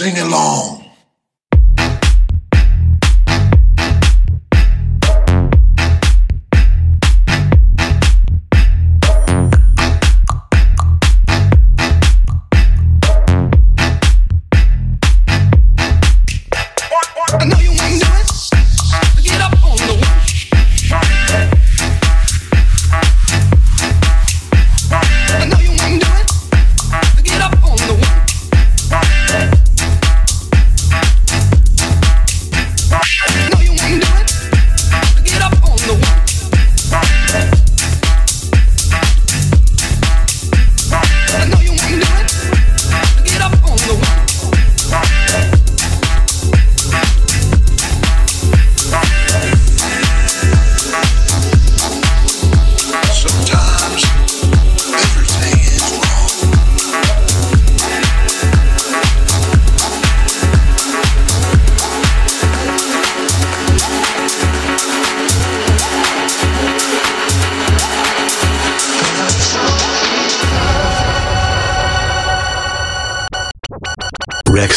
Sing along.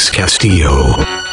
Castillo.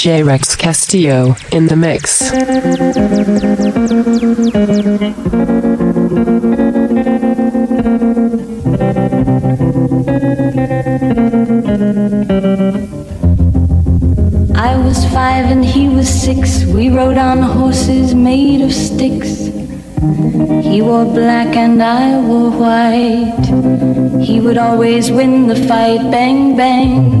DJ Rex Castillo in the mix. I was five and he was six. We rode on horses made of sticks. He wore black and I wore white. He would always win the fight. Bang, bang.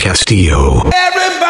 Castillo. Everybody!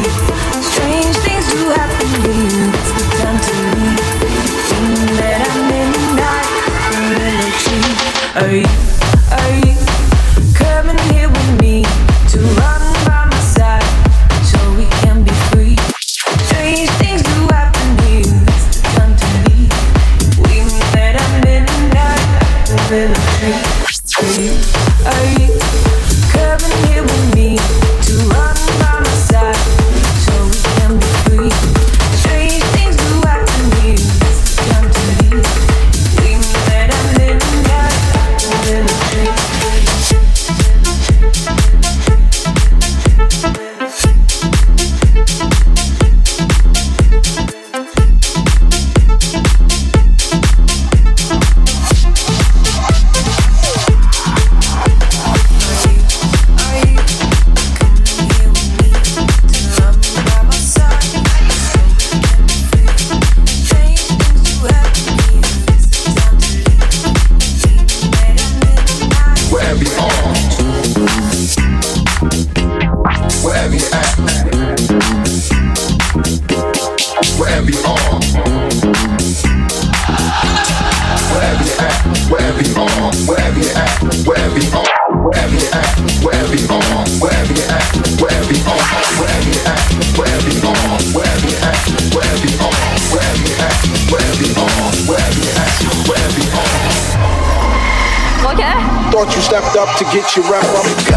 thought you stepped up to get your rep up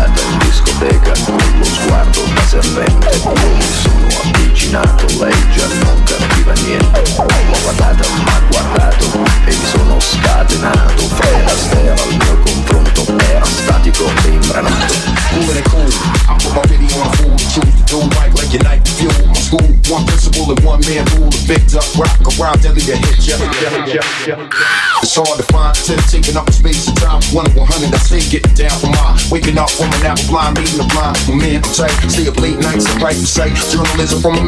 avvicinato, lei già non capiva niente L'ho guardata, ma guardato e mi sono scatenato Fred Astaire al mio confronto era statico e imbranato Cool and cool. I put my video on. The truth, do right like your night fuel. My school, one principal and one man rule. The victor, rock around, deadly to hit ya. It's hard to find, of taking up space and time. One of 100, I stay getting down for mine. Waking up from an apple blind, meeting the blind. My man, I'm tight. Stay up late nights and write the site. Journalism from a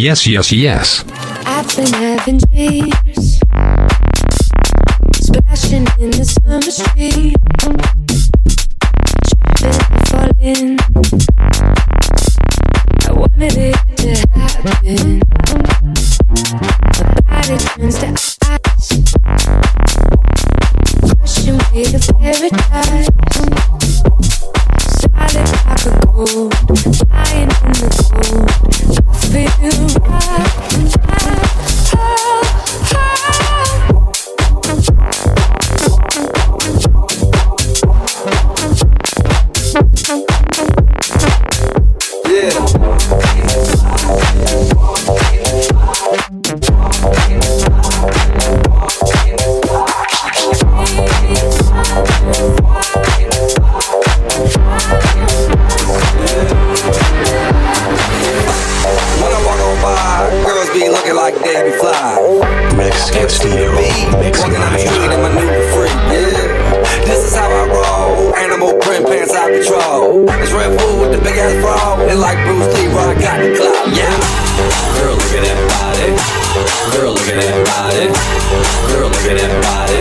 Yes, yes, yes. I've been having dreams, splashing in the summer street, tripping, falling. Girl, look at that body.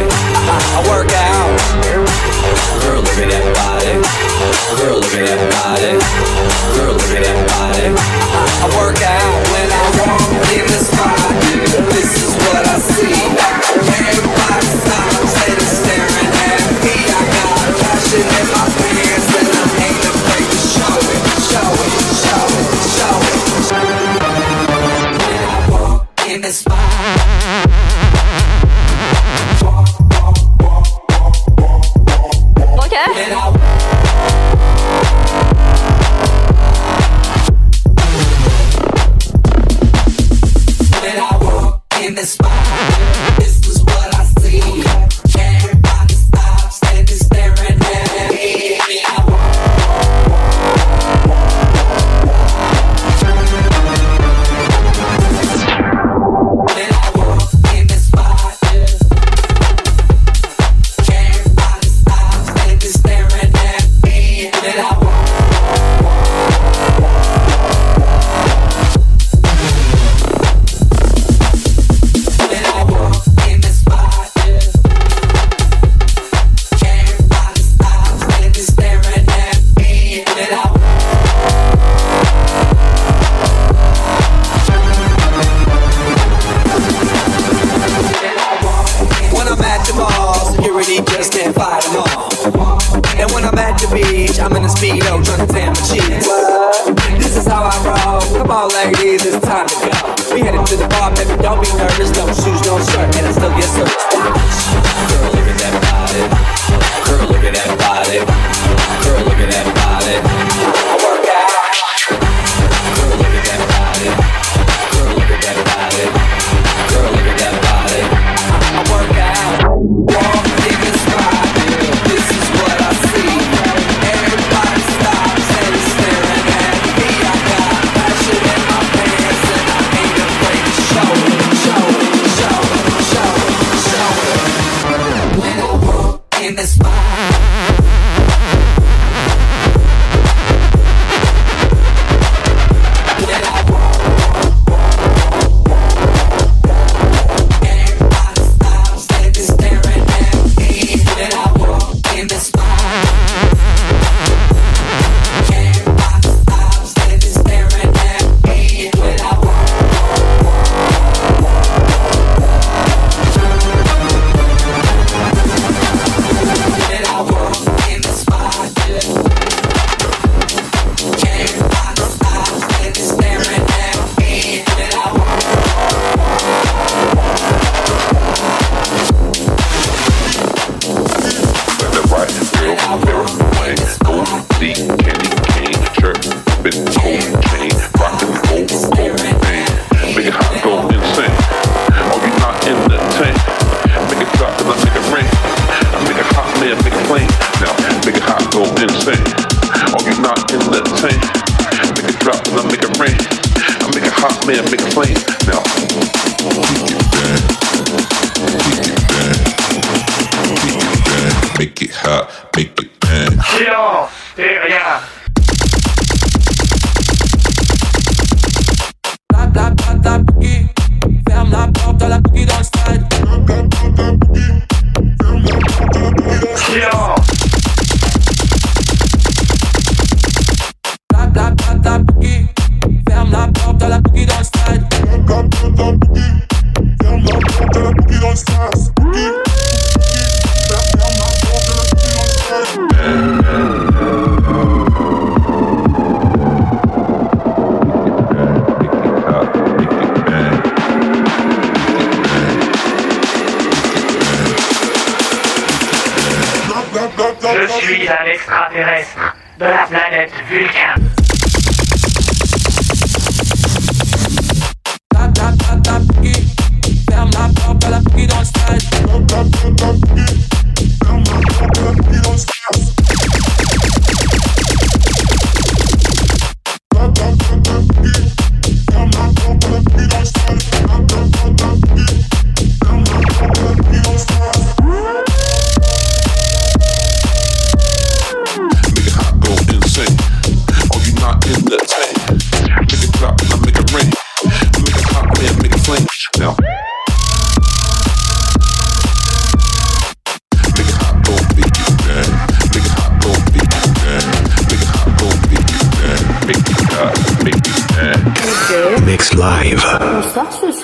I, I work out. Girl, look at that body. Girl, look at that body. Girl, look at that body. I, I work out when I walk in this body, This is what I see. Everybody's beach, I'm in a speedo, trying to tan my cheeks. This is how I roll. Come on, ladies, it's time to go. We headed to the bar, baby, don't be nervous. No shoes, no shirt, and I still get searched. Te. E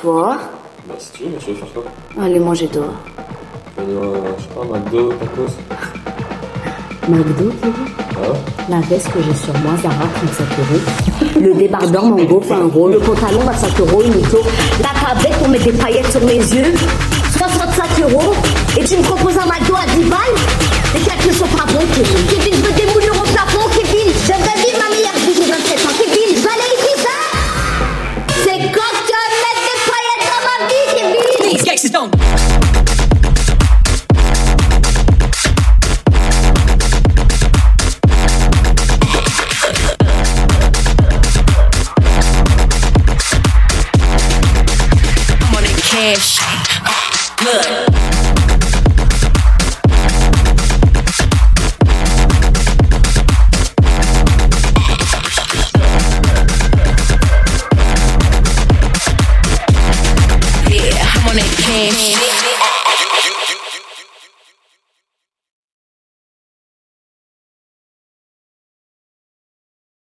toi. Bah, si tu veux, mais tu veux faire manger dehors. Euh, je sais pas, McDo, tacos. McDo, tu hein La veste que j'ai sur moi, Zara, 35 euros. Le débardeur Mango, 20 euros. Le pantalon, 25 euros, Nico. La tablette, on met des paillettes sur mes yeux. 65 euros. Et tu me proposes un McDo à 10 balles? Et quelque chose pas bon, Kevin, je veux des moules it down. Cash.